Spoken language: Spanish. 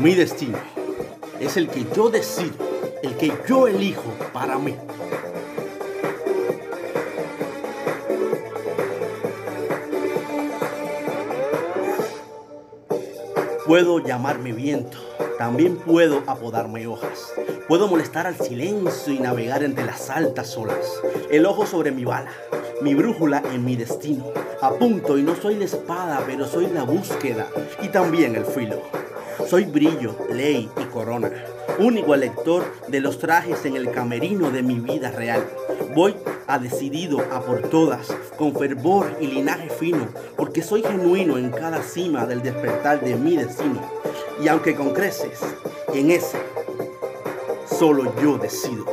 Mi destino es el que yo decido, el que yo elijo para mí. Puedo llamarme viento, también puedo apodarme hojas. Puedo molestar al silencio y navegar entre las altas olas. El ojo sobre mi bala, mi brújula en mi destino. Apunto y no soy la espada, pero soy la búsqueda y también el filo. Soy brillo, ley y corona, único elector de los trajes en el camerino de mi vida real. Voy a decidido a por todas, con fervor y linaje fino, porque soy genuino en cada cima del despertar de mi destino. Y aunque con creces, en ese, solo yo decido.